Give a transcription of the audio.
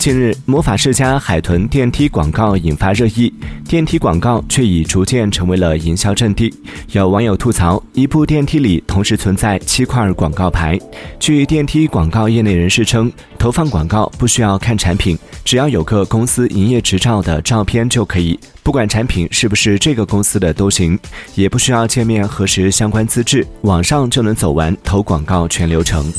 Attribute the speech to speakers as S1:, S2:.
S1: 近日魔法世家海豚电梯广告引发热议电梯广告却已逐渐成为了营销阵地。有网友吐槽一部电梯里同时存在七块广告牌。据电梯广告业内人士称投放广告不需要看产品只要有个公司营业执照的照片就可以。不管产品是不是这个公司的都行也不需要见面核实相关资质网上就能走完投广告全流程。